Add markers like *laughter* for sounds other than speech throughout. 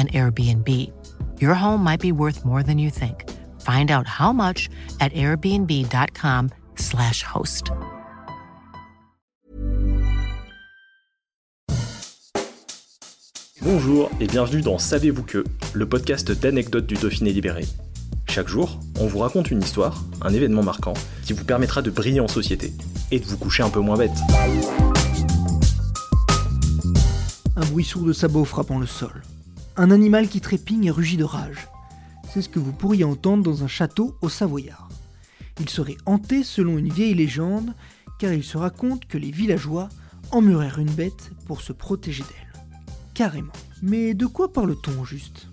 an Airbnb. Your home might be worth more than you think. Find out how much at airbnb.com/slash host. Bonjour et bienvenue dans Savez-vous que, le podcast d'anecdotes du Dauphiné libéré. Chaque jour, on vous raconte une histoire, un événement marquant, qui vous permettra de briller en société et de vous coucher un peu moins bête. Un bruit sourd de sabots frappant le sol. Un animal qui trépigne et rugit de rage. C'est ce que vous pourriez entendre dans un château au Savoyard. Il serait hanté selon une vieille légende, car il se raconte que les villageois emmurèrent une bête pour se protéger d'elle. Carrément. Mais de quoi parle-t-on juste?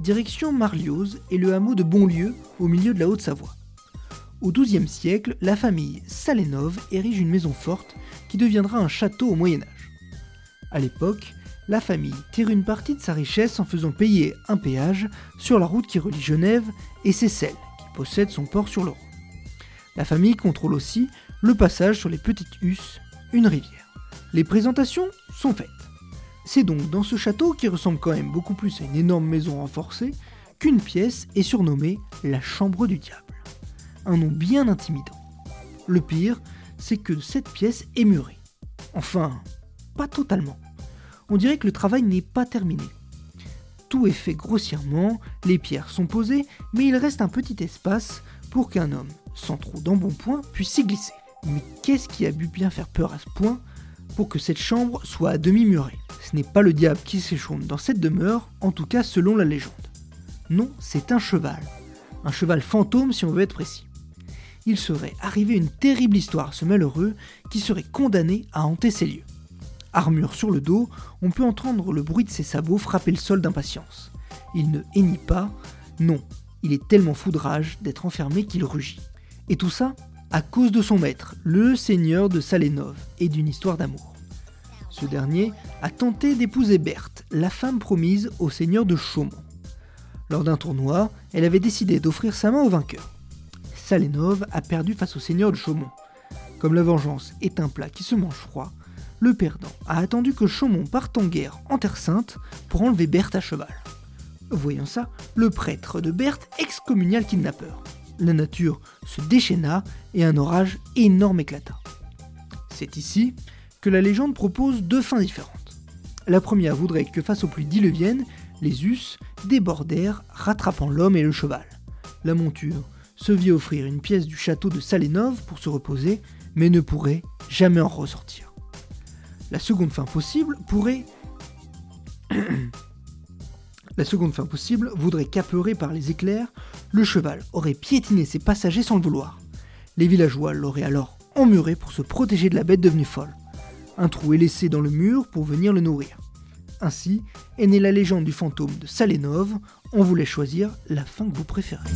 Direction Marlioz et le hameau de Bonlieu, au milieu de la Haute-Savoie. Au XIIe siècle, la famille Salenov érige une maison forte qui deviendra un château au Moyen Âge. À l'époque, la famille tire une partie de sa richesse en faisant payer un péage sur la route qui relie Genève et Seyssel, qui possède son port sur le Rhône. La famille contrôle aussi le passage sur les petites Husses, une rivière. Les présentations sont faites. C'est donc dans ce château, qui ressemble quand même beaucoup plus à une énorme maison renforcée, qu'une pièce est surnommée la Chambre du Diable. Un nom bien intimidant. Le pire, c'est que cette pièce est murée. Enfin, pas totalement. On dirait que le travail n'est pas terminé. Tout est fait grossièrement, les pierres sont posées, mais il reste un petit espace pour qu'un homme, sans trop d'embonpoint, puisse s'y glisser. Mais qu'est-ce qui a pu bien faire peur à ce point pour que cette chambre soit à demi murée? Ce n'est pas le diable qui s'échonde dans cette demeure, en tout cas selon la légende. Non, c'est un cheval. Un cheval fantôme si on veut être précis. Il serait arrivé une terrible histoire à ce malheureux qui serait condamné à hanter ces lieux. Armure sur le dos, on peut entendre le bruit de ses sabots frapper le sol d'impatience. Il ne hennit pas, non, il est tellement fou de rage d'être enfermé qu'il rugit. Et tout ça à cause de son maître, le seigneur de Salénov, et d'une histoire d'amour. Ce dernier a tenté d'épouser Berthe, la femme promise au seigneur de Chaumont. Lors d'un tournoi, elle avait décidé d'offrir sa main au vainqueur. Salénov a perdu face au seigneur de Chaumont. Comme la vengeance est un plat qui se mange froid, le perdant a attendu que Chaumont parte en guerre en Terre Sainte pour enlever Berthe à cheval. Voyant ça, le prêtre de Berthe excommunia le kidnappeur. La nature se déchaîna et un orage énorme éclata. C'est ici que la légende propose deux fins différentes. La première voudrait que face aux pluies diluviennes, les us débordèrent, rattrapant l'homme et le cheval. La monture se vit offrir une pièce du château de Salénov pour se reposer, mais ne pourrait jamais en ressortir. La seconde fin possible pourrait... *coughs* La seconde fin possible voudrait qu'apeuré par les éclairs, le cheval aurait piétiné ses passagers sans le vouloir. Les villageois l'auraient alors emmuré pour se protéger de la bête devenue folle. Un trou est laissé dans le mur pour venir le nourrir. Ainsi est née la légende du fantôme de Salénov. On voulait choisir la fin que vous préférez.